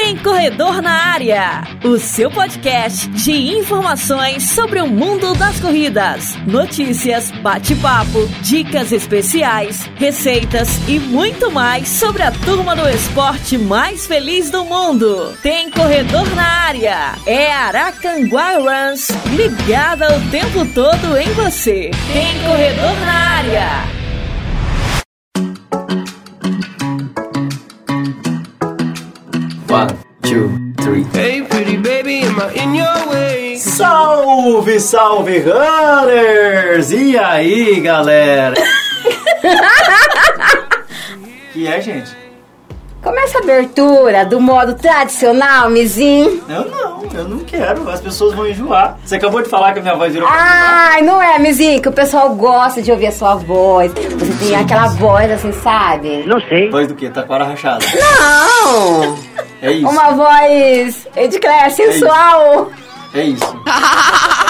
Tem Corredor na Área, o seu podcast de informações sobre o mundo das corridas, notícias, bate-papo, dicas especiais, receitas e muito mais sobre a turma do esporte mais feliz do mundo. Tem Corredor na Área, é Aracanguá Runs, ligada o tempo todo em você. Tem Corredor na Área. Two, three. Hey, pretty baby, am I in your way? Salve, salve, runners! E aí, galera? que é, gente? Começa a abertura do modo tradicional, Mizinho. Eu não, eu não quero. As pessoas vão enjoar. Você acabou de falar que a minha voz virou pra Ai, não é, Mizinho, que o pessoal gosta de ouvir a sua voz. Você tem aquela voz assim, sabe? Não sei. Voz do quê? Taquara rachada. Não! É isso. Uma voz, Edcléia, sensual. É isso.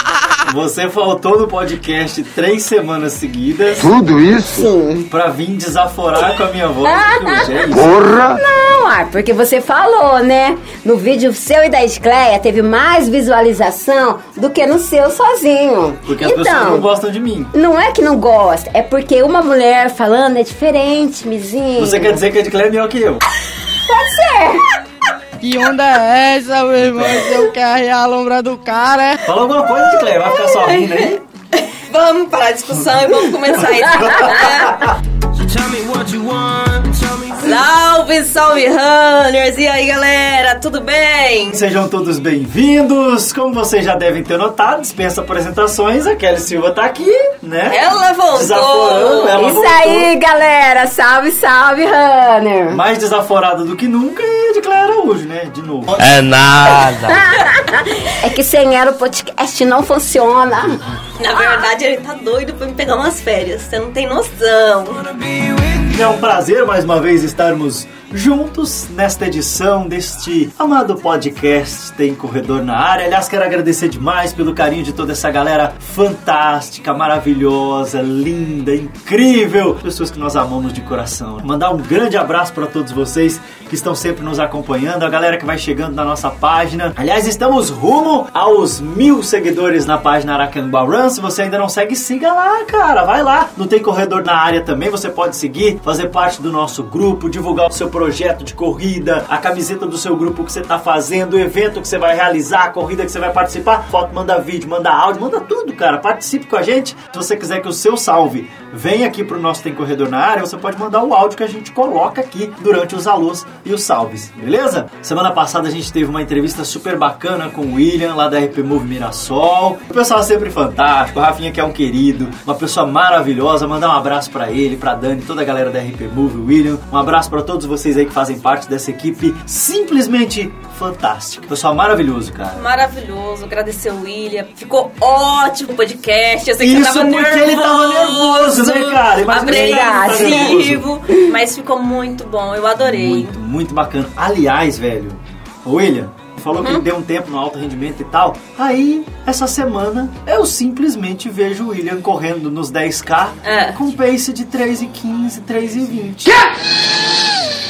Você faltou no podcast três semanas seguidas Tudo isso? Sim. pra vir desaforar com a minha voz. É isso. Porra! Não, ah, porque você falou, né? No vídeo seu e da Edcléia teve mais visualização do que no seu sozinho. Porque as pessoas não então, gostam de mim. não é que não gosta, é porque uma mulher falando é diferente, Mizinho. Você quer dizer que a Edclaire é melhor que eu? Pode ser. Que onda é essa, meu irmão? Eu quero arrear a lombra do cara. Fala alguma coisa, Edclaire. Vai ficar só rindo aí? Vamos parar a discussão e vamos começar isso. So tell me what you want. Salve, salve, runners! E aí, galera, tudo bem? Sejam todos bem-vindos. Como vocês já devem ter notado, dispensa apresentações. A Kelly Silva tá aqui, né? Ela voltou! Desaforando, ela Isso voltou. aí, galera. Salve, salve, Runner. Mais desaforada do que nunca e Edclaire Araújo, né? De novo. É nada. É que sem ela o podcast não funciona. Na verdade, ele tá doido pra me pegar umas férias. Você não tem noção. É um prazer mais uma vez estarmos juntos nesta edição deste amado podcast Tem Corredor na Área. Aliás, quero agradecer demais pelo carinho de toda essa galera fantástica, maravilhosa, linda, incrível, pessoas que nós amamos de coração. Mandar um grande abraço para todos vocês que estão sempre nos acompanhando, a galera que vai chegando na nossa página. Aliás, estamos rumo aos mil seguidores na página Aracanguá Run. Se você ainda não segue, siga lá, cara. Vai lá. Não tem corredor na área também. Você pode seguir, fazer parte do nosso grupo, divulgar o seu projeto de corrida, a camiseta do seu grupo que você está fazendo, o evento que você vai realizar, a corrida que você vai participar. Foto, manda vídeo, manda áudio, manda tudo, cara. Participe com a gente. Se você quiser que o seu salve venha aqui pro nosso Tem Corredor na área, você pode mandar o áudio que a gente coloca aqui durante os alôs e os salves, beleza? Semana passada a gente teve uma entrevista super bacana com o William, lá da RP Move Mirassol. O pessoal é sempre fantástico, o Rafinha que é um querido, uma pessoa maravilhosa. Mandar um abraço pra ele, pra Dani, toda a galera da RP Move, William. Um abraço pra todos vocês aí que fazem parte dessa equipe simplesmente fantástica. Pessoal maravilhoso, cara. Maravilhoso, agradecer o William. Ficou ótimo o podcast. Eu sei que Isso você tava porque nervoso. ele tava nervoso, né, cara? Apreensivo, tá mas ficou muito bom. Eu adorei. Muito, muito bacana. Aliás, velho, o William falou Uhum. que ele deu um tempo no alto rendimento e tal. Aí, essa semana, eu simplesmente vejo o William correndo nos 10K É. com pace de 3,15, 3,20.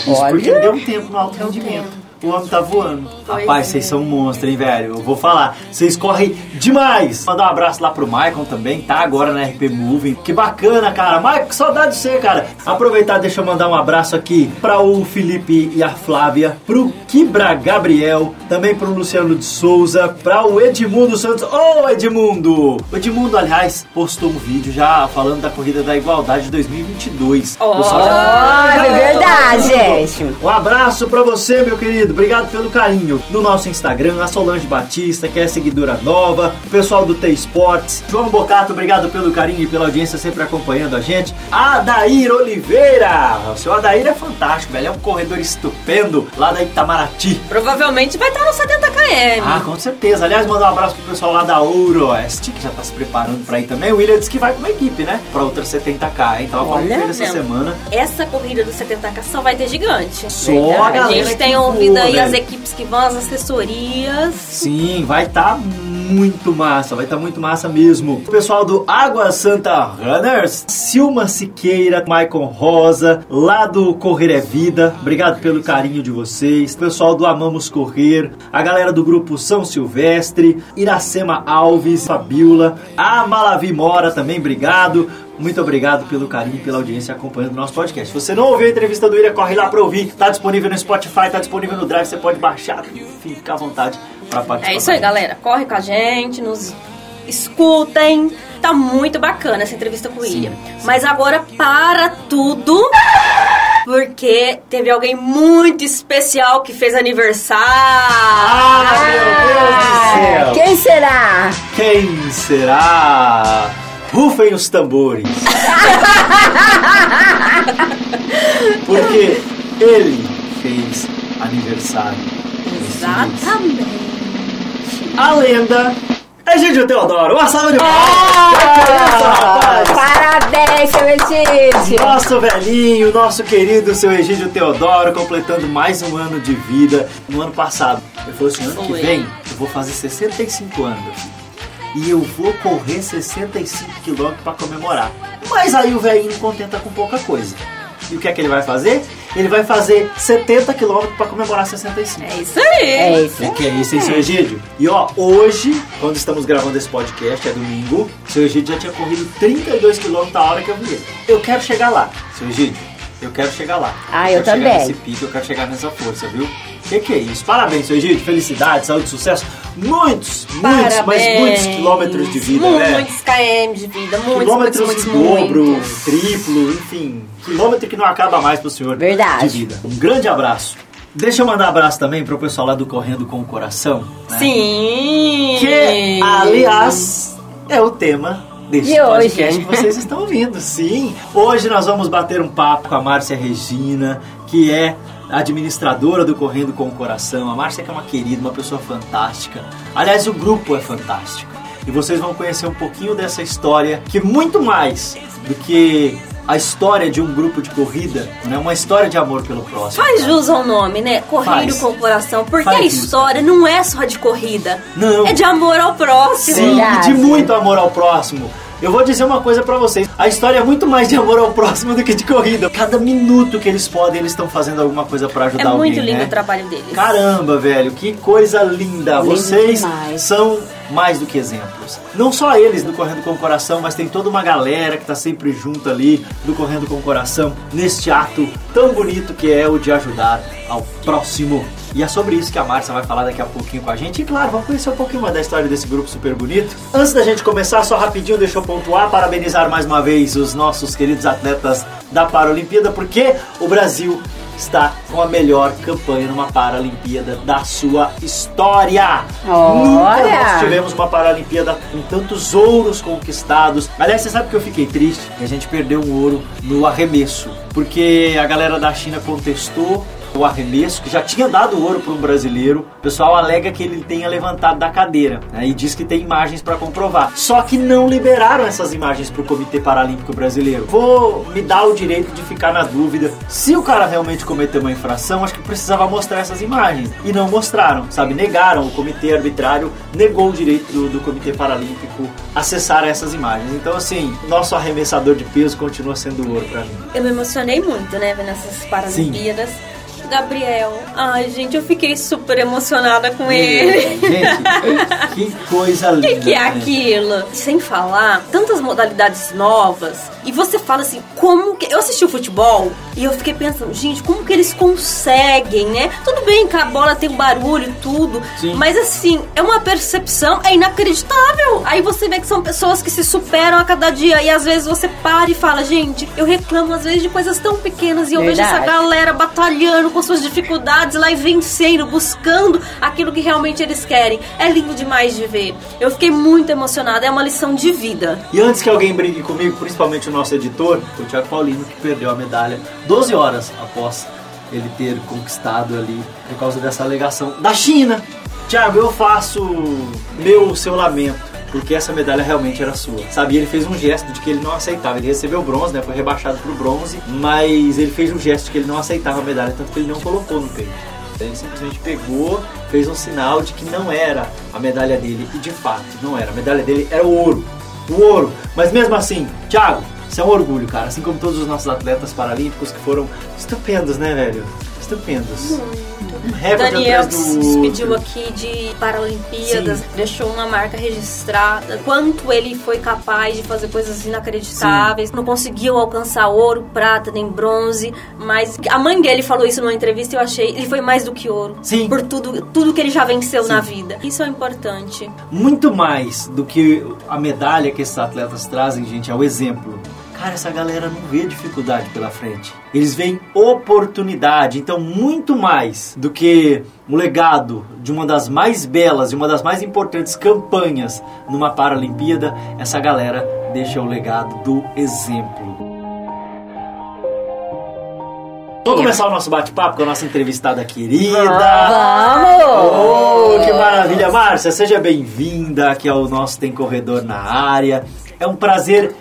Isso porque ele deu um tempo no alto Deu rendimento. tempo. O homem tá voando. Pois Rapaz, é. vocês são monstros, hein, velho? Eu vou falar. Vocês correm demais. Mandar um abraço lá pro Maicon também, tá agora na RP Moving. Que bacana, cara. Maicon, que saudade de você, cara. Aproveitar, deixa eu mandar um abraço aqui pra o Felipe e a Flávia, pro Kibra Gabriel, também pro Luciano de Souza, pra o Edmundo Santos. Ô, Edmundo! O Edmundo, aliás, postou um vídeo já falando da Corrida da Igualdade de 2022. O pessoal já- Olha, é verdade, gente. um abraço pra você, meu querido. Obrigado pelo carinho. No nosso Instagram, a Solange Batista, que é seguidora nova. O pessoal do T-Sports. João Bocato, obrigado pelo carinho e pela audiência sempre acompanhando a gente. Adair Oliveira. O seu Adair é fantástico, velho. É um corredor estupendo lá da Itamaraty. Provavelmente vai estar no 70 km. Ah, com certeza. Aliás, mandar um abraço pro pessoal lá da Ooroeste, que já tá se preparando pra ir também. O William disse que vai com uma equipe, né? Pra outra 70k, hein? Tava falando Olha, com ele essa semana. Essa corrida do 70k só vai ter gigante. Só a galera gente que tem voa, ouvido aí velho. as equipes que vão, as assessorias. Sim, vai estar muito massa, vai estar muito massa mesmo. O pessoal do Água Santa Runners, Silma Siqueira, Maicon Rosa, lá do Correr é Vida, obrigado pelo carinho de vocês. O pessoal do Amamos Correr, a galera do grupo São Silvestre, Iracema Alves, Fabiola, a Malavi Mora também, obrigado. Muito obrigado pelo carinho e pela audiência acompanhando o nosso podcast. Se você não ouviu a entrevista do Ira, corre lá pra ouvir. Tá disponível no Spotify, tá disponível no Drive, você pode baixar. Fica à vontade pra participar. É isso aí, galera. Corre com a gente, nos escutem. Tá muito bacana essa entrevista com o William. Mas agora para tudo. Porque teve alguém muito especial que fez aniversário. Ah, meu Deus do céu! Quem será? Quem será? Rufem os tambores. Porque ele fez aniversário. Exatamente. A lenda é Gídio Teodoro. Uma salva de Ah, palmas! parabéns, seu Egídio! Nosso velhinho, nosso querido seu Egídio Teodoro, completando mais um ano de vida. No ano passado, ele falou assim: ano que vem eu vou fazer 65 anos. E eu vou correr 65 quilômetros para comemorar. Mas aí o velhinho não contenta com pouca coisa. E o que é que ele vai fazer? Ele vai fazer 70 quilômetros para comemorar 65. É isso aí. É isso. O que é isso, hein, seu Egídio? E ó, hoje, quando estamos gravando esse podcast, é domingo, seu Egídio já tinha corrido 32 km a hora que eu vi ele. Eu quero chegar lá, seu Egídio. Eu quero chegar lá. Ah, eu chegar também. nesse pico, eu quero chegar nessa força, viu? O que, que é isso? Parabéns, seu Egídio. Felicidade, saúde, sucesso. Muitos, muitos, mas Parabéns. muitos quilômetros de vida, né? Muitos km de vida, muitos, quilômetros muitos, muitos, dobro, muitos. triplo, enfim, quilômetro que não acaba mais pro senhor Verdade. de vida. Um grande abraço. Deixa eu mandar um abraço também pro pessoal lá do Correndo com o Coração. né? Sim. Que, aliás, é o tema deste De podcast hoje. que vocês estão ouvindo. Sim, hoje nós vamos bater um papo com a Márcia Regina, que é administradora do Correndo com o Coração. A Márcia que é uma querida, uma pessoa fantástica. Aliás, o grupo é fantástico. E vocês vão conhecer um pouquinho dessa história, que muito mais do que a história de um grupo de corrida, né? uma história de amor pelo próximo. Faz jus ao nome, né? Correndo Faz. com o coração. Porque Faz a história não é só de corrida. Não. É de amor ao próximo. Sim, e Verdade. de muito amor ao próximo. Eu vou dizer uma coisa pra vocês. A história é muito mais de amor ao próximo do que de corrida. Cada minuto que eles podem, eles estão fazendo alguma coisa pra ajudar É alguém, muito lindo né? o trabalho deles. Caramba, velho, que coisa linda. Lindo Vocês demais. são mais do que exemplos. Não só eles do Correndo com o Coração, mas tem toda uma galera que tá sempre junto ali do Correndo com o Coração neste ato tão bonito que é o de ajudar ao próximo. E é sobre isso que a Márcia vai falar daqui a pouquinho com a gente. E claro, vamos conhecer um pouquinho mais da história desse grupo super bonito. Antes da gente começar, só rapidinho, deixa eu pontuar, parabenizar mais uma vez os nossos queridos atletas da Paralimpíada, porque o Brasil está com a melhor campanha numa Paralimpíada da sua história. Olha! Nunca nós tivemos uma Paralimpíada com tantos ouros conquistados. Aliás, você sabe que eu fiquei triste? Que a gente perdeu um ouro no arremesso, porque a galera da China contestou o arremesso, que já tinha dado ouro para um brasileiro. O pessoal alega que ele tenha levantado da cadeira né, e diz que tem imagens para comprovar. Só que não liberaram essas imagens para o Comitê Paralímpico Brasileiro. Vou me dar o direito de ficar na dúvida. Se o cara realmente cometeu uma infração, acho que precisava mostrar essas imagens. E não mostraram, sabe? Negaram. O Comitê Arbitrário negou o direito do, do Comitê Paralímpico acessar essas imagens. Então, assim, nosso arremessador de peso continua sendo ouro para mim. Eu me emocionei muito, né, vendo essas Paralimpíadas. Gabriel, ai gente, eu fiquei super emocionada com ele. Gente, que coisa O linda. que, que é né? aquilo? Sem falar, tantas modalidades novas. E você fala assim, como que. Eu assisti o futebol e eu fiquei pensando, gente, como que eles conseguem, né? Tudo bem que a bola tem um barulho e tudo. Sim. Mas assim, é uma percepção, é inacreditável. Aí você vê que são pessoas que se superam a cada dia. E às vezes você para e fala, gente, eu reclamo às vezes de coisas tão pequenas. E eu vejo essa Verdade. galera batalhando com suas dificuldades lá e vencendo, buscando aquilo que realmente eles querem. É lindo demais de ver. Eu fiquei muito emocionada, é uma lição de vida. E antes que alguém brigue comigo, principalmente o nosso editor, o Thiago Paulino, que perdeu a medalha 12 horas após ele ter conquistado ali por causa dessa alegação da China. Thiago, eu faço meu seu lamento. Porque essa medalha realmente era sua. Sabe, ele fez um gesto de que ele não aceitava. Ele recebeu bronze, né? Foi rebaixado pro bronze. Mas ele fez um gesto de que ele não aceitava a medalha, tanto que ele não colocou no peito. Ele simplesmente pegou fez um sinal de que não era a medalha dele, e de fato não era. A medalha dele era o ouro. O ouro. Mas mesmo assim, Thiago, isso é um orgulho, cara. Assim como todos os nossos atletas paralímpicos que foram estupendos, né, velho? Estupendos. Um recorde Daniel se despediu aqui de Paralimpíadas, deixou uma marca registrada. Quanto ele foi capaz de fazer coisas inacreditáveis. Não conseguiu alcançar ouro, prata, nem bronze. Mas a mãe dele falou isso numa entrevista e eu achei. Ele foi mais do que ouro. Sim. Por tudo, tudo que ele já venceu Sim. na vida. Isso é importante. Muito mais do que a medalha que esses atletas trazem, gente, é o exemplo. Cara, essa galera não vê dificuldade pela frente. Eles veem oportunidade. Então, muito mais do que o legado de uma das mais belas e uma das mais importantes campanhas numa Paralimpíada, essa galera deixa o legado do exemplo. Vamos começar o nosso bate-papo com a nossa entrevistada querida. Vamos! Oh, que maravilha, Márcia! Seja bem-vinda aqui ao nosso Tem Corredor na área. É um prazer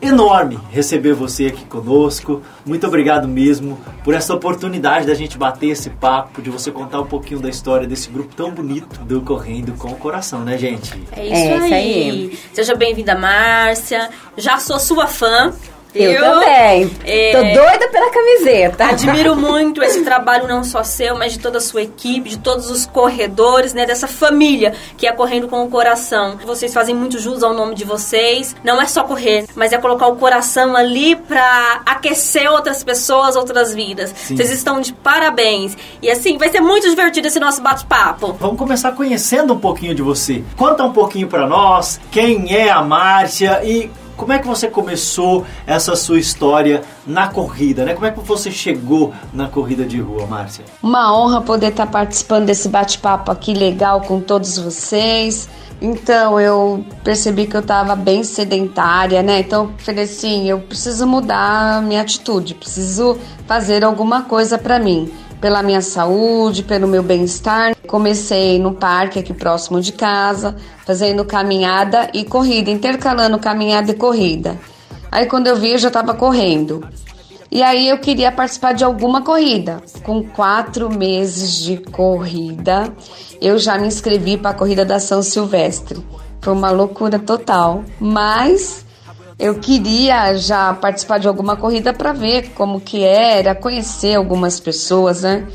enorme receber você aqui conosco. Muito obrigado mesmo por essa oportunidade da gente bater esse papo, de você contar um pouquinho da história desse grupo tão bonito do Correndo com o Coração, né, gente? É isso, É isso aí. aí. Seja bem-vinda, Márcia. Já sou sua fã. Eu viu? também. É. Tô doida pela camiseta. Admiro muito esse trabalho, não só seu, mas de toda a sua equipe, de todos os corredores, né? Dessa família que é Correndo com o Coração. Vocês fazem muito jus ao nome de vocês. Não é só correr, mas é colocar o coração ali pra aquecer outras pessoas, outras vidas. Vocês estão de parabéns. E assim, vai ser muito divertido esse nosso bate-papo. Vamos começar conhecendo um pouquinho de você. Conta um pouquinho pra nós quem é a Márcia e como é que você começou essa sua história na corrida, né? Como é que você chegou na corrida de rua, Márcia? Uma honra poder estar participando desse bate-papo aqui legal com todos vocês. Então, eu percebi que eu estava bem sedentária, né? Então, falei assim, eu preciso mudar minha atitude, preciso fazer alguma coisa para mim, pela minha saúde, pelo meu bem-estar. Comecei no parque aqui próximo de casa, fazendo caminhada e corrida, intercalando caminhada e corrida. Aí, quando eu vi, eu já estava correndo. E aí eu queria participar de alguma corrida. Com quatro meses de corrida, eu já me inscrevi para a corrida da São Silvestre. Foi uma loucura total, mas eu queria já participar de alguma corrida para ver como que era, conhecer algumas pessoas, né?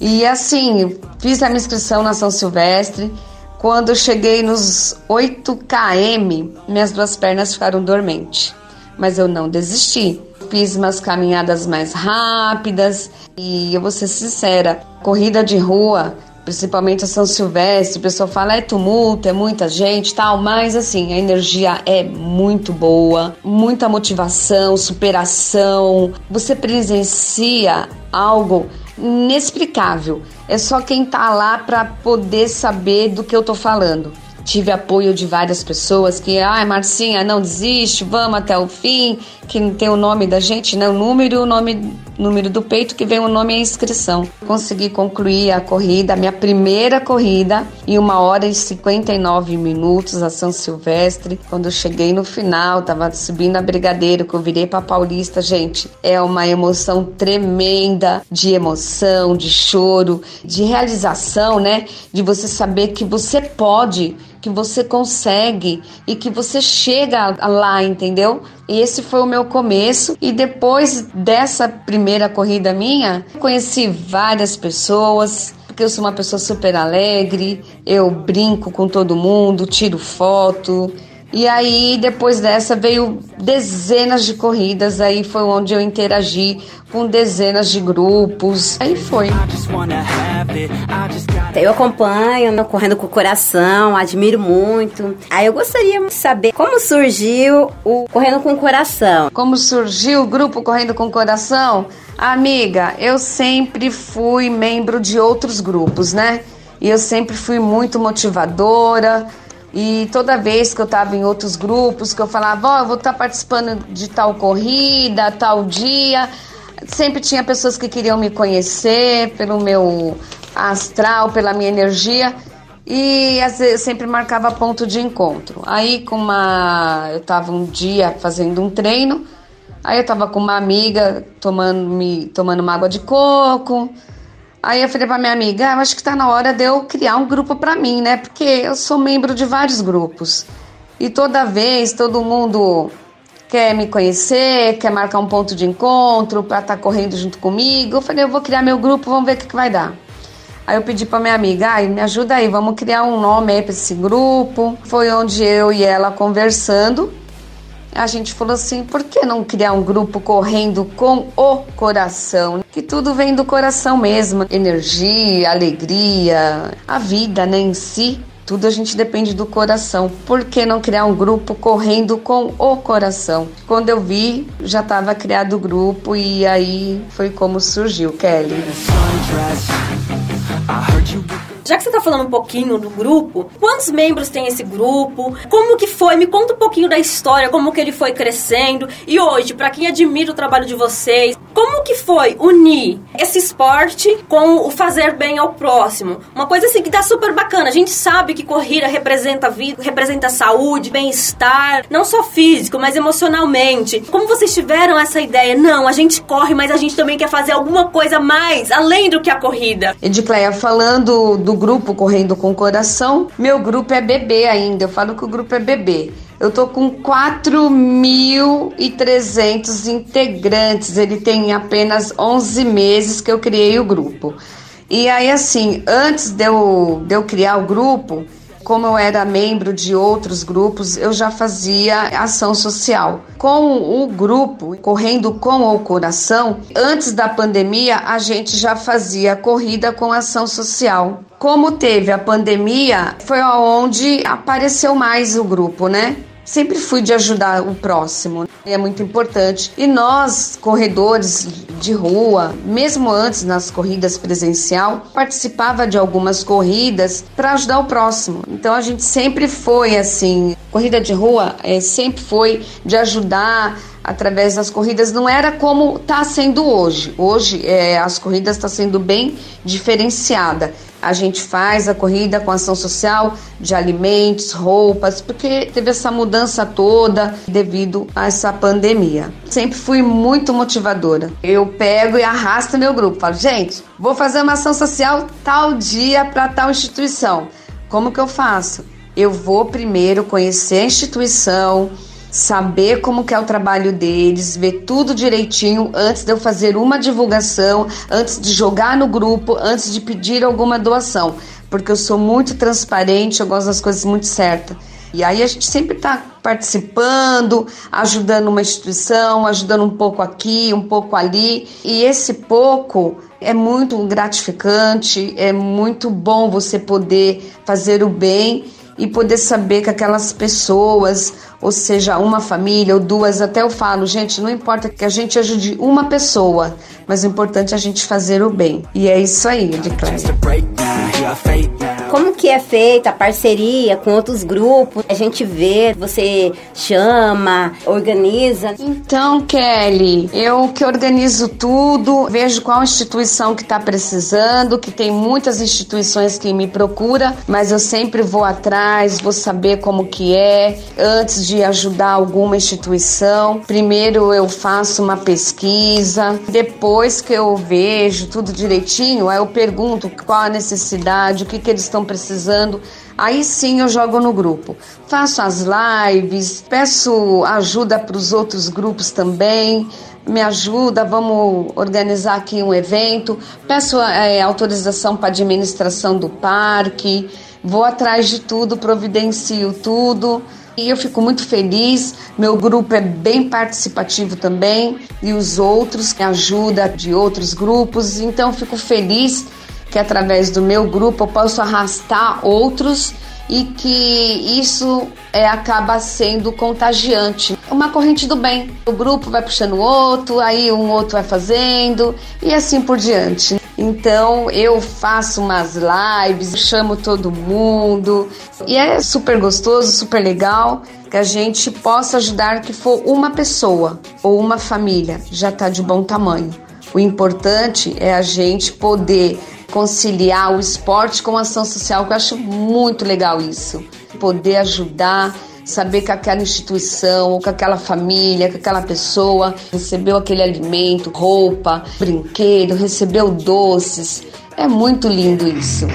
E assim, fiz a minha inscrição na São Silvestre. Quando cheguei nos 8 km, minhas duas pernas ficaram dormentes. Mas eu não desisti. Fiz umas caminhadas mais rápidas e eu vou ser sincera, corrida de rua, principalmente a São Silvestre, o pessoal fala é tumulto, é muita gente, tal, mas assim, a energia é muito boa, muita motivação, superação. Você presencia algo inexplicável. É só quem tá lá para poder saber do que eu tô falando. Tive apoio de várias pessoas que, ai, Marcinha, não desiste, vamos até o fim, que não tem o nome da gente, não, o número e o nome, número do peito, que vem o nome e a inscrição. Consegui concluir a corrida, a minha primeira corrida, em uma hora e 59 minutos, a São Silvestre. Quando eu cheguei no final, tava subindo a Brigadeiro, que eu virei pra Paulista, gente, é uma emoção tremenda, de emoção, de choro, de realização, né? De você saber que você pode que você consegue e que você chega lá, entendeu? E esse foi o meu começo. E depois dessa primeira corrida minha, conheci várias pessoas. Porque eu sou uma pessoa super alegre, eu brinco com todo mundo, tiro foto. E aí, depois dessa, veio dezenas de corridas. Aí foi onde eu interagi com dezenas de grupos. Aí foi. Eu acompanho, correndo com o coração, admiro muito. Aí eu gostaria de saber como surgiu o Correndo com o Coração. Como surgiu o grupo Correndo com Coração? Amiga, eu sempre fui membro de outros grupos, né? E eu sempre fui muito motivadora. E toda vez que eu estava em outros grupos, que eu falava, ó, eu vou estar participando de tal corrida, tal dia, sempre tinha pessoas que queriam me conhecer pelo meu astral, pela minha energia. E às vezes, sempre marcava ponto de encontro. Aí com uma. Eu estava um dia fazendo um treino, aí eu estava com uma amiga tomando, me, tomando uma água de coco. Aí eu falei pra minha amiga, ah, acho que tá na hora de eu criar um grupo pra mim, né? Porque eu sou membro de vários grupos. E toda vez todo mundo quer me conhecer, quer marcar um ponto de encontro para estar tá correndo junto comigo. Eu falei, eu vou criar meu grupo, vamos ver o que, que vai dar. Aí eu pedi para minha amiga, ai, me ajuda aí, vamos criar um nome aí para esse grupo. Foi onde eu e ela conversando, a gente falou assim, por que não criar um grupo correndo com o coração? Que tudo vem do coração mesmo, energia, alegria, a vida, né, em si. Tudo a gente depende do coração. Por que não criar um grupo correndo com o coração? Quando eu vi, já estava criado o grupo e aí foi como surgiu, Kelly. Já que você tá falando um pouquinho do grupo, quantos membros tem esse grupo? Como que foi? Me conta um pouquinho da história, como que ele foi crescendo. E hoje, para quem admira o trabalho de vocês, como que foi unir esse esporte com o fazer bem ao próximo? Uma coisa assim que tá super bacana. A gente sabe que corrida representa vida, representa saúde, bem-estar, não só físico, mas emocionalmente. Como vocês tiveram essa ideia? Não, a gente corre, mas a gente também quer fazer alguma coisa mais além do que a corrida. Edicleia, falando do grupo Correndo com o Coração. Meu grupo é bebê ainda, eu falo que o grupo é bebê. Eu tô com 4.300 integrantes. Ele tem apenas 11 meses que eu criei o grupo. E aí, assim, antes de eu, de eu criar o grupo, como eu era membro de outros grupos, eu já fazia ação social. Com o grupo Correndo com o Coração, antes da pandemia, a gente já fazia corrida com ação social. Como teve a pandemia, foi onde apareceu mais o grupo, né? Sempre fui de ajudar o próximo, é muito importante. E nós, corredores de rua, mesmo antes nas corridas presencial, participava de algumas corridas para ajudar o próximo. Então a gente sempre foi assim, corrida de rua é, sempre foi de ajudar através das corridas não era como está sendo hoje. Hoje é, as corridas estão tá sendo bem diferenciada. A gente faz a corrida com ação social de alimentos, roupas, porque teve essa mudança toda devido a essa pandemia. Sempre fui muito motivadora. Eu pego e arrasto meu grupo. Falo, gente, vou fazer uma ação social tal dia para tal instituição. Como que eu faço? Eu vou primeiro conhecer a instituição, saber como que é o trabalho deles, ver tudo direitinho antes de eu fazer uma divulgação, antes de jogar no grupo, antes de pedir alguma doação, porque eu sou muito transparente, eu gosto das coisas muito certas. E aí a gente sempre está participando, ajudando uma instituição, ajudando um pouco aqui, um pouco ali. E esse pouco é muito gratificante, é muito bom você poder fazer o bem e poder saber que aquelas pessoas, ou seja, uma família ou duas, até eu falo, gente, não importa que a gente ajude uma pessoa, mas o importante é a gente fazer o bem. E é isso aí, de Como que é feita a parceria com outros grupos? A gente vê, você chama, organiza. Então, Kelly, eu que organizo tudo, vejo qual instituição que está precisando, que tem muitas instituições que me procuram, mas eu sempre vou atrás, vou saber como que é, antes de ajudar alguma instituição. Primeiro eu faço uma pesquisa, depois que eu vejo tudo direitinho, aí eu pergunto qual a necessidade, o que, que eles estão precisando. Aí sim eu jogo no grupo. Faço as lives, peço ajuda para os outros grupos também. Me ajuda, vamos organizar aqui um evento. Peço é, autorização para administração do parque. Vou atrás de tudo, providencio tudo. E eu fico muito feliz. Meu grupo é bem participativo também e os outros que ajudam de outros grupos. Então eu fico feliz que através do meu grupo eu posso arrastar outros e que isso é, acaba sendo contagiante. Uma corrente do bem. O grupo vai puxando o outro, aí um outro vai fazendo e assim por diante. Então eu faço umas lives, chamo todo mundo e é super gostoso, super legal que a gente possa ajudar que for uma pessoa ou uma família, já está de bom tamanho. O importante é a gente poder conciliar o esporte com a ação social, que eu acho muito legal isso. Poder ajudar, saber que aquela instituição, ou que aquela família, que aquela pessoa recebeu aquele alimento, roupa, brinquedo, recebeu doces. É muito lindo isso.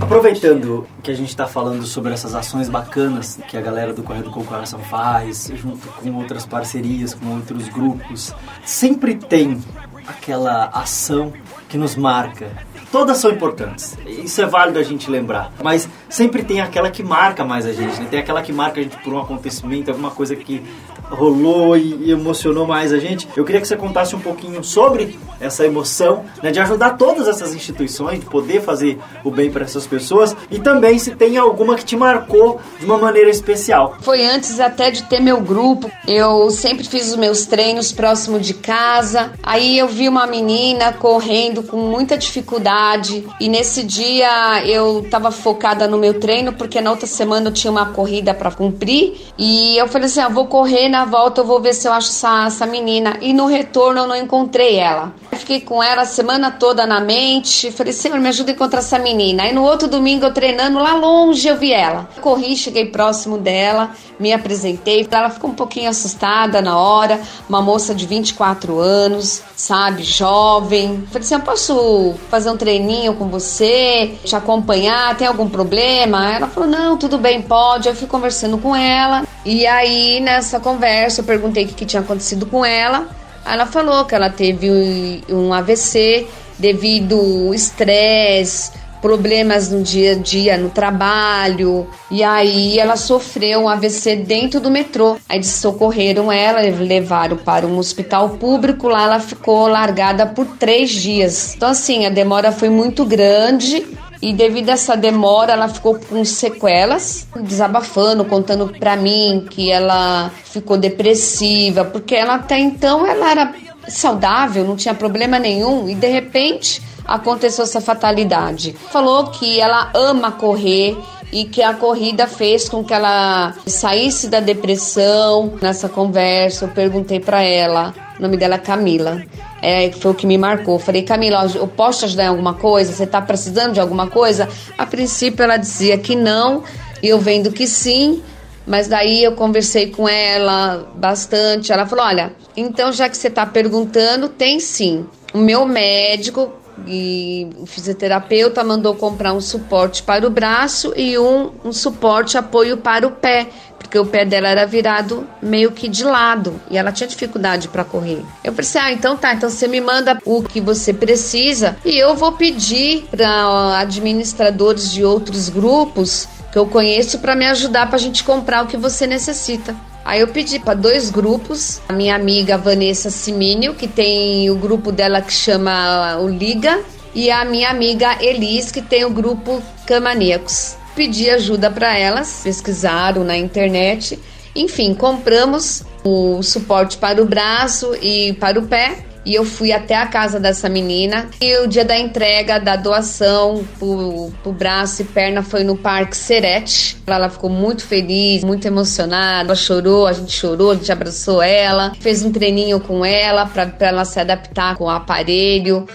Aproveitando que a gente está falando sobre essas ações bacanas que a galera do Correio do Coração faz, junto com outras parcerias, com outros grupos, sempre tem aquela ação que nos marca. Todas são importantes, isso é válido a gente lembrar, mas sempre tem aquela que marca mais a gente, né? tem aquela que marca a gente por um acontecimento, alguma coisa que rolou e emocionou mais a gente. Eu queria que você contasse um pouquinho sobre essa emoção, né, de ajudar todas essas instituições, de poder fazer o bem para essas pessoas e também se tem alguma que te marcou de uma maneira especial. Foi antes até de ter meu grupo. Eu sempre fiz os meus treinos próximo de casa. Aí eu vi uma menina correndo com muita dificuldade e nesse dia eu estava focada no meu treino porque na outra semana eu tinha uma corrida para cumprir e eu falei assim, ah, vou correr na volta eu vou ver se eu acho essa, essa menina. E no retorno eu não encontrei ela. fiquei com ela a semana toda na mente. Falei, Senhor, me ajuda a encontrar essa menina. Aí no outro domingo eu treinando, lá longe eu vi ela. Corri, cheguei próximo dela, me apresentei. Ela ficou um pouquinho assustada na hora. Uma moça de 24 anos, sabe, jovem. Falei assim, eu posso fazer um treininho com você, te acompanhar, tem algum problema? Ela falou, não, tudo bem, pode. Eu fui conversando com ela. E aí, nessa conversa, eu perguntei o que, que tinha acontecido com ela. Ela falou que ela teve um AVC devido ao estresse, problemas no dia a dia, no trabalho. E aí ela sofreu um AVC dentro do metrô. Aí eles socorreram ela, levaram para um hospital público. Lá ela ficou largada por três dias. Então, assim, a demora foi muito grande e devido a essa demora ela ficou com sequelas, desabafando, contando para mim que ela ficou depressiva, porque ela até então ela era saudável, não tinha problema nenhum e de repente aconteceu essa fatalidade. Falou que ela ama correr e que a corrida fez com que ela saísse da depressão. Nessa conversa, eu perguntei para ela, o nome dela é Camila é, foi o que me marcou. Falei, Camila, eu posso te ajudar em alguma coisa? Você está precisando de alguma coisa? A princípio ela dizia que não, e eu vendo que sim, mas daí eu conversei com ela bastante. Ela falou: Olha, então já que você está perguntando, tem sim. O meu médico e o fisioterapeuta mandou comprar um suporte para o braço e um, um suporte apoio para o pé, porque o pé dela era virado meio que de lado e ela tinha dificuldade para correr. Eu pensei, ah, então tá, então você me manda o que você precisa e eu vou pedir para administradores de outros grupos que eu conheço para me ajudar para a gente comprar o que você necessita. Aí eu pedi para dois grupos, a minha amiga Vanessa Simínio, que tem o grupo dela que chama o Liga, e a minha amiga Elis, que tem o grupo Camaníacos pedi ajuda para elas, pesquisaram na internet. Enfim, compramos o suporte para o braço e para o pé. E eu fui até a casa dessa menina. E o dia da entrega, da doação pro, pro braço e perna foi no Parque Serete. Ela ficou muito feliz, muito emocionada. Ela chorou, a gente chorou, a gente abraçou ela. Fez um treininho com ela para ela se adaptar com o aparelho.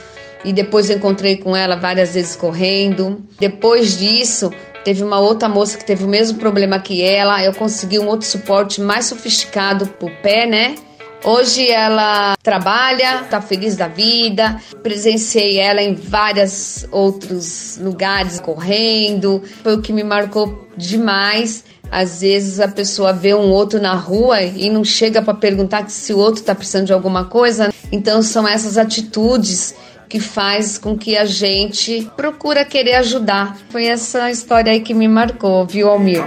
E depois eu encontrei com ela várias vezes correndo. Depois disso, Teve uma outra moça que teve o mesmo problema que ela. Eu consegui um outro suporte mais sofisticado pro pé, né? Hoje ela trabalha, tá feliz da vida. Presenciei ela em vários outros lugares correndo. Foi o que me marcou demais. Às vezes a pessoa vê um outro na rua e não chega para perguntar se o outro tá precisando de alguma coisa. Então são essas atitudes que faz com que a gente procura querer ajudar. Foi essa história aí que me marcou, viu, Almir?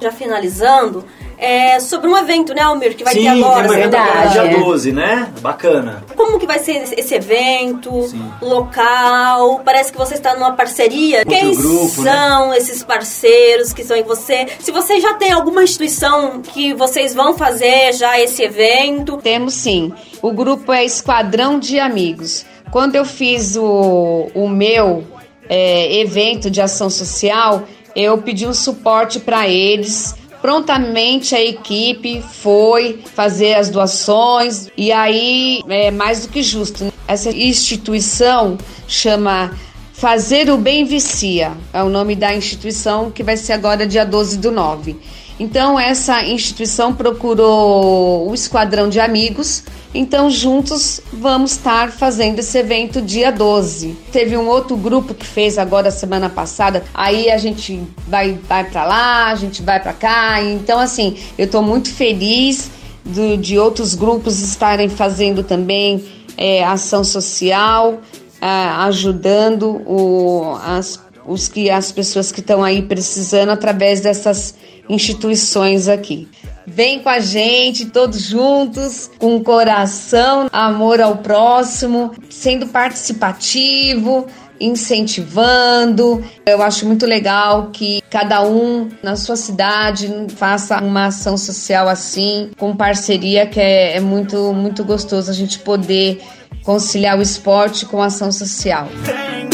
Já finalizando, é sobre um evento, né, Almir, que vai Sim, ter agora. tem evento verdade, dia é. 12, né? Bacana. Como que vai ser esse evento, Sim. local? Parece que você está numa parceria. Outro Quem grupo, né? são esses parceiros que são em você? Se você já tem alguma instituição que vocês vão fazer já esse evento, Temos sim. O grupo é Esquadrão de Amigos. Quando eu fiz o, o meu é, evento de ação social, eu pedi um suporte para eles. Prontamente a equipe foi fazer as doações e aí é mais do que justo. né? Essa instituição chama Fazer o Bem Vicia, é o nome da instituição que vai ser agora dia 12 do 9. Então essa instituição procurou o esquadrão de amigos. Então juntos vamos estar fazendo esse evento dia 12. Teve um outro grupo que fez agora semana passada. Aí a gente vai vai para lá, a gente vai para cá. Então assim, eu estou muito feliz do, de outros grupos estarem fazendo também é, ação social, é, ajudando o, as, os que as pessoas que estão aí precisando através dessas instituições aqui. Vem com a gente, todos juntos, com coração, amor ao próximo, sendo participativo, incentivando. Eu acho muito legal que cada um na sua cidade faça uma ação social assim, com parceria, que é, é muito, muito gostoso a gente poder conciliar o esporte com a ação social.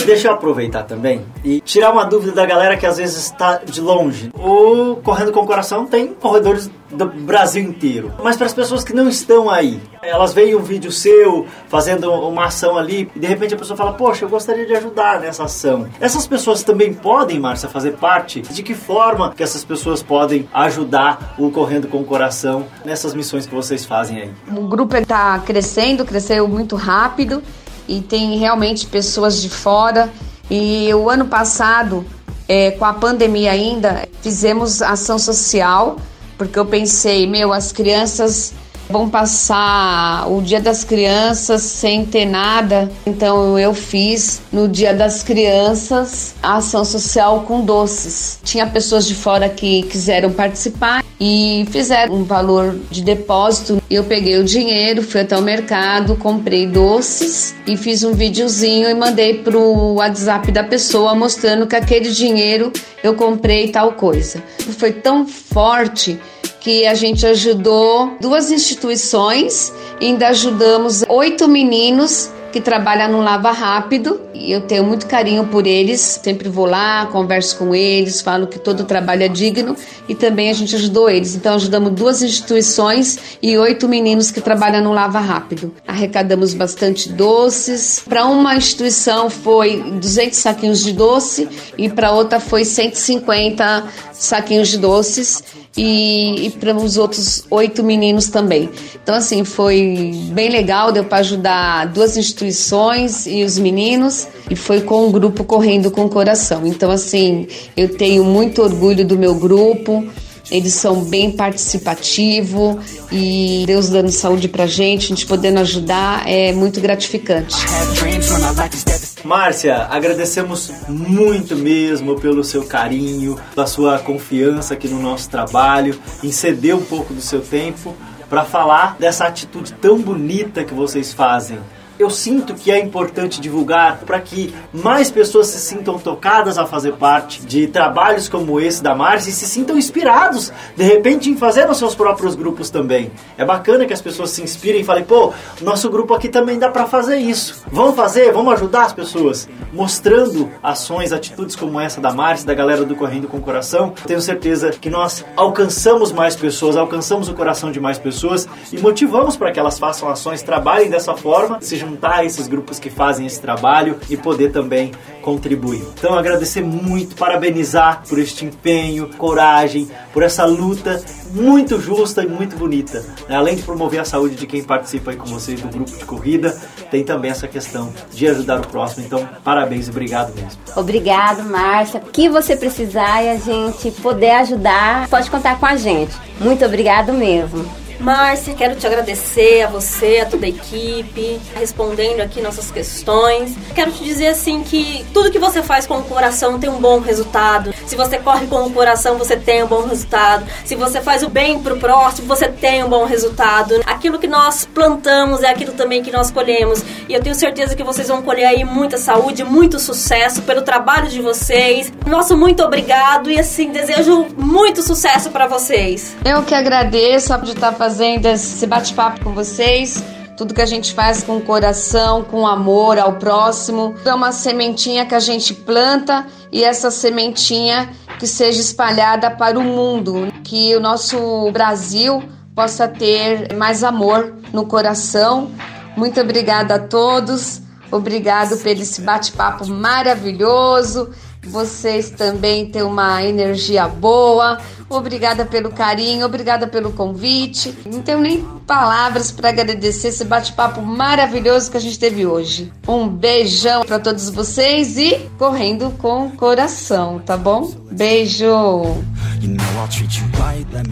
Deixa eu aproveitar também e tirar uma dúvida da galera que às vezes está de longe. O Correndo com o Coração tem corredores do Brasil inteiro. Mas para as pessoas que não estão aí, elas veem um vídeo seu fazendo uma ação ali e de repente a pessoa fala: Poxa, eu gostaria de ajudar nessa ação. Essas pessoas também podem, Márcia, fazer parte? De que forma que essas pessoas podem ajudar o Correndo com o Coração nessas missões que vocês fazem aí? O grupo está crescendo, cresceu muito rápido e tem realmente pessoas de fora. E o ano passado, é, com a pandemia ainda, fizemos ação social, porque eu pensei, meu, as crianças vão passar o Dia das Crianças sem ter nada. Então eu fiz no Dia das Crianças a ação social com doces. Tinha pessoas de fora que quiseram participar e fizeram um valor de depósito. Eu peguei o dinheiro, fui até o mercado, comprei doces e fiz um videozinho e mandei pro WhatsApp da pessoa mostrando que aquele dinheiro eu comprei tal coisa. Foi tão forte que a gente ajudou duas instituições, ainda ajudamos oito meninos que trabalham no Lava Rápido e eu tenho muito carinho por eles. Sempre vou lá, converso com eles, falo que todo trabalho é digno e também a gente ajudou eles. Então ajudamos duas instituições e oito meninos que trabalham no Lava Rápido. Arrecadamos bastante doces. Para uma instituição foi 200 saquinhos de doce e para outra foi 150 saquinhos de doces e, e para os outros oito meninos também. Então, assim, foi bem legal, deu para ajudar duas instituições e os meninos, e foi com o grupo Correndo com o Coração. Então, assim, eu tenho muito orgulho do meu grupo. Eles são bem participativos e Deus dando saúde pra gente, a gente podendo ajudar é muito gratificante. Márcia, agradecemos muito mesmo pelo seu carinho, da sua confiança aqui no nosso trabalho, em ceder um pouco do seu tempo para falar dessa atitude tão bonita que vocês fazem eu sinto que é importante divulgar para que mais pessoas se sintam tocadas a fazer parte de trabalhos como esse da Márcia e se sintam inspirados, de repente, em fazer os seus próprios grupos também. É bacana que as pessoas se inspirem e falem, pô, nosso grupo aqui também dá para fazer isso. Vamos fazer, vamos ajudar as pessoas. Mostrando ações, atitudes como essa da Márcia, da galera do Correndo com o Coração, tenho certeza que nós alcançamos mais pessoas, alcançamos o coração de mais pessoas e motivamos para que elas façam ações, trabalhem dessa forma, juntar esses grupos que fazem esse trabalho e poder também contribuir. Então agradecer muito, parabenizar por este empenho, coragem, por essa luta muito justa e muito bonita. Né? Além de promover a saúde de quem participa aí com vocês do grupo de corrida, tem também essa questão de ajudar o próximo. Então, parabéns e obrigado mesmo. Obrigado, Márcia. O que você precisar e a gente poder ajudar, pode contar com a gente. Muito obrigado mesmo. Márcia, quero te agradecer a você, a toda a equipe, respondendo aqui nossas questões. Quero te dizer assim que tudo que você faz com o coração tem um bom resultado. Se você corre com o coração, você tem um bom resultado. Se você faz o bem pro próximo, você tem um bom resultado. Aquilo que nós plantamos é aquilo também que nós colhemos. E eu tenho certeza que vocês vão colher aí muita saúde, muito sucesso pelo trabalho de vocês. Nosso muito obrigado e assim desejo muito sucesso para vocês. Eu que agradeço de estar fazendo esse bate-papo com vocês. Tudo que a gente faz com coração, com amor ao próximo. É uma sementinha que a gente planta e essa sementinha que seja espalhada para o mundo. Que o nosso Brasil possa ter mais amor no coração. Muito obrigada a todos. Obrigado pelo esse bate-papo maravilhoso. Vocês também têm uma energia boa, Obrigada pelo carinho, obrigada pelo convite. Não tenho nem palavras para agradecer esse bate-papo maravilhoso que a gente teve hoje. Um beijão para todos vocês e correndo com coração, tá bom? Beijo.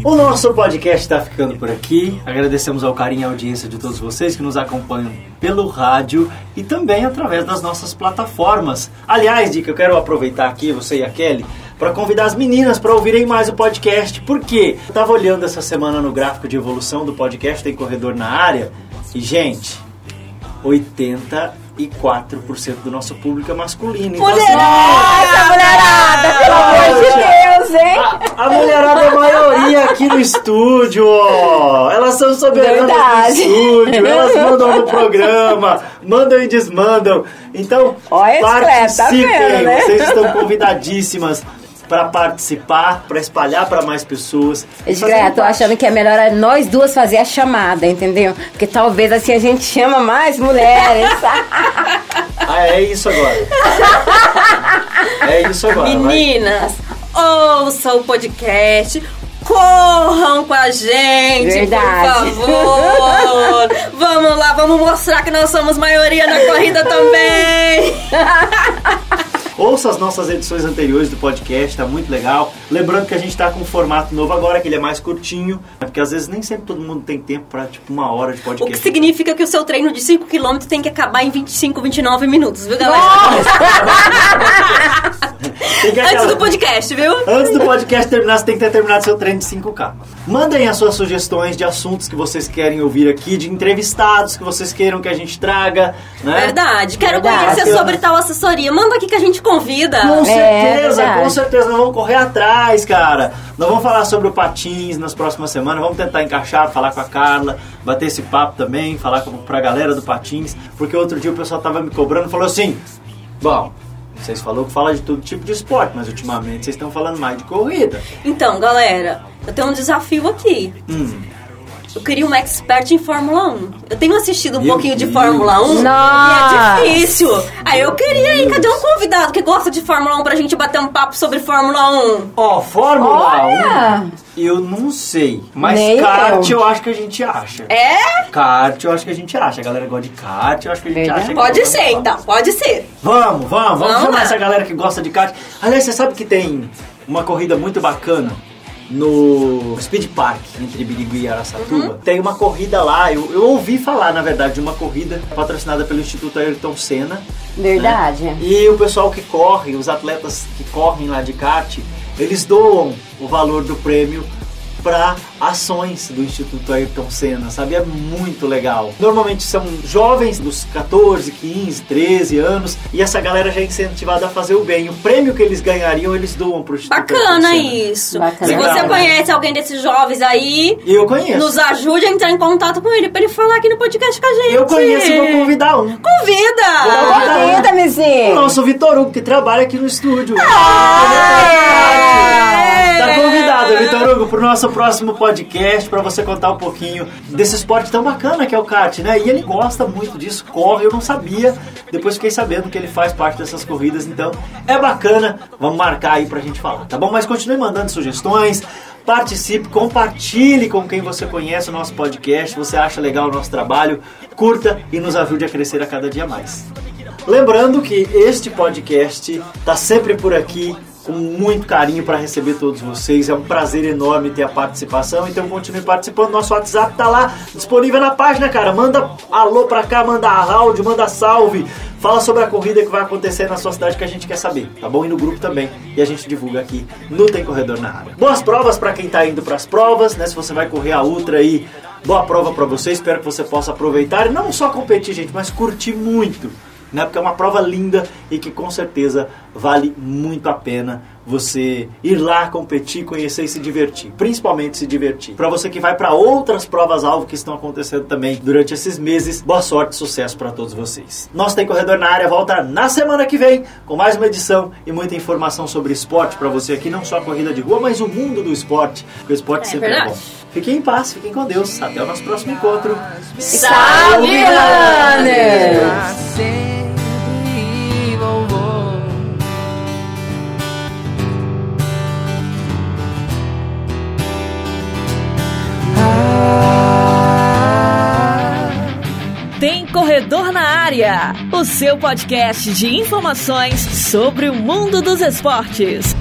O nosso podcast está ficando por aqui. Agradecemos ao carinho e à audiência de todos vocês que nos acompanham pelo rádio e também através das nossas plataformas. Aliás, Dica, eu quero aproveitar aqui, você e a Kelly, para convidar as meninas para ouvirem mais o podcast. Por quê? Eu tava olhando essa semana no gráfico de evolução do podcast Tem Corredor na Área e, gente, 84% do nosso público é masculino. Então, assim, Nossa, mulherada, pelo amor de Deus, hein? a, a mulherada é a maioria aqui no estúdio, ó. Elas são soberanas do Verdade. estúdio, elas mandam no programa, mandam e desmandam. Então, Olha Cleber, tá participem, vendo, né? vocês estão convidadíssimas para participar, para espalhar para mais pessoas. E Edgar, tô achando que é melhor nós duas fazer a chamada, entendeu? Porque talvez assim a gente chama mais mulheres. Ah, é isso agora. É isso agora. vai. Meninas, ouçam o podcast. Corram com a gente, Verdade. por favor. vamos lá, vamos mostrar que nós somos maioria na corrida também. Ouça as nossas edições anteriores do podcast, tá muito legal. Lembrando que a gente tá com um formato novo agora, que ele é mais curtinho, porque às vezes nem sempre todo mundo tem tempo para tipo uma hora de O podcast. que significa que o seu treino de 5km tem que acabar em 25, 29 minutos, viu, galera? Antes do podcast, viu? Antes do podcast terminar, você tem que ter terminado seu treino de 5K. Mandem as suas sugestões de assuntos que vocês querem ouvir aqui, de entrevistados que vocês queiram que a gente traga, né? Verdade. Quero Verdade. conhecer sobre tal assessoria. Manda aqui que a gente convida. Com É, certeza, verdade. com certeza. Nós vamos correr atrás, cara. Nós vamos falar sobre o Patins nas próximas semanas. Vamos tentar encaixar, falar com a Carla, bater esse papo também, falar com, pra galera do Patins. Porque outro dia o pessoal tava me cobrando e falou assim: Bom, vocês falaram que fala de todo tipo de esporte, mas ultimamente vocês estão falando mais de corrida. Então, galera, eu tenho um desafio aqui. Hum. Eu queria uma expert em Fórmula 1. Eu tenho assistido um Meu pouquinho de Deus. Fórmula 1 Nossa. e é difícil. Aí eu queria, hein? Cadê um convidado que gosta de Fórmula 1 pra gente bater um papo sobre Fórmula 1? Ó, Fórmula Olha! 1, eu não sei. Mas Nem kart eu. eu. acho que a gente acha. É? Kart eu acho que a gente acha. A galera gosta de kart, eu acho que a gente acha. que Pode de ser, kart. então. Pode ser. Vamos, vamos, vamos, Vamos chamar lá. essa galera que gosta de kart. Aliás, você sabe que tem uma corrida muito bacana no Speed Park, entre Birigui e Araçatuba. Tem uma corrida lá, eu, eu ouvi falar, na verdade, de uma corrida patrocinada pelo Instituto Ayrton Senna. Verdade. né? E o pessoal que corre, os atletas que correm lá de kart, eles doam o valor do prêmio para ações do Instituto Ayrton Senna, sabe? É muito legal. Normalmente são jovens dos 14, 15, 13 anos e essa galera já é incentivada a fazer o bem. O prêmio que eles ganhariam, eles doam pro Instituto Bacana Ayrton Senna. isso. Bacana. Se Legal, você né? conhece alguém desses jovens aí, eu conheço. nos ajude a entrar em contato com ele pra ele falar aqui no podcast com a gente. Eu conheço e vou convidar um. Convida! Convida, O Mizinho! nosso Vitor Hugo, que trabalha aqui no estúdio. Tá convidado, Vitor Hugo, pro nosso próximo podcast, pra você contar um pouquinho desse esporte tão bacana que é o kart, né? E ele gosta muito disso, corre, eu não sabia. Depois fiquei sabendo que ele faz parte dessas corridas, então é bacana. Vamos marcar aí pra gente falar, tá bom? Mas continue mandando sugestões. Participe, compartilhe com quem você conhece o nosso podcast, você acha legal o nosso trabalho, curta e nos ajude a crescer a cada dia mais. Lembrando que este podcast está sempre por aqui com muito carinho para receber todos vocês. É um prazer enorme ter a participação. Então continue participando. Nosso WhatsApp tá lá disponível na página, cara. Manda alô pra cá, manda áudio, manda salve. Fala sobre a corrida que vai acontecer na sua cidade que a gente quer saber, tá bom? E no grupo também. E a gente divulga aqui no Tem Corredor na área. Boas provas para quem tá indo para as provas, né? Se você vai correr a Ultra aí, boa prova para você. Espero que você possa aproveitar e não só competir, gente, mas curtir muito né? Porque é uma prova linda e que com certeza vale muito a pena você ir lá competir, conhecer e se divertir, principalmente se divertir. Para você que vai para outras provas alvo que estão acontecendo também durante esses meses, boa sorte, e sucesso para todos vocês. Nós tem corredor na área volta na semana que vem com mais uma edição e muita informação sobre esporte para você aqui, não só a corrida de rua, mas o mundo do esporte, porque o esporte É sempre é verdade. bom. Fiquem em paz, fiquem com Deus. Até o nosso próximo encontro. Salve, Runner! Área, o seu podcast de informações sobre o mundo dos esportes.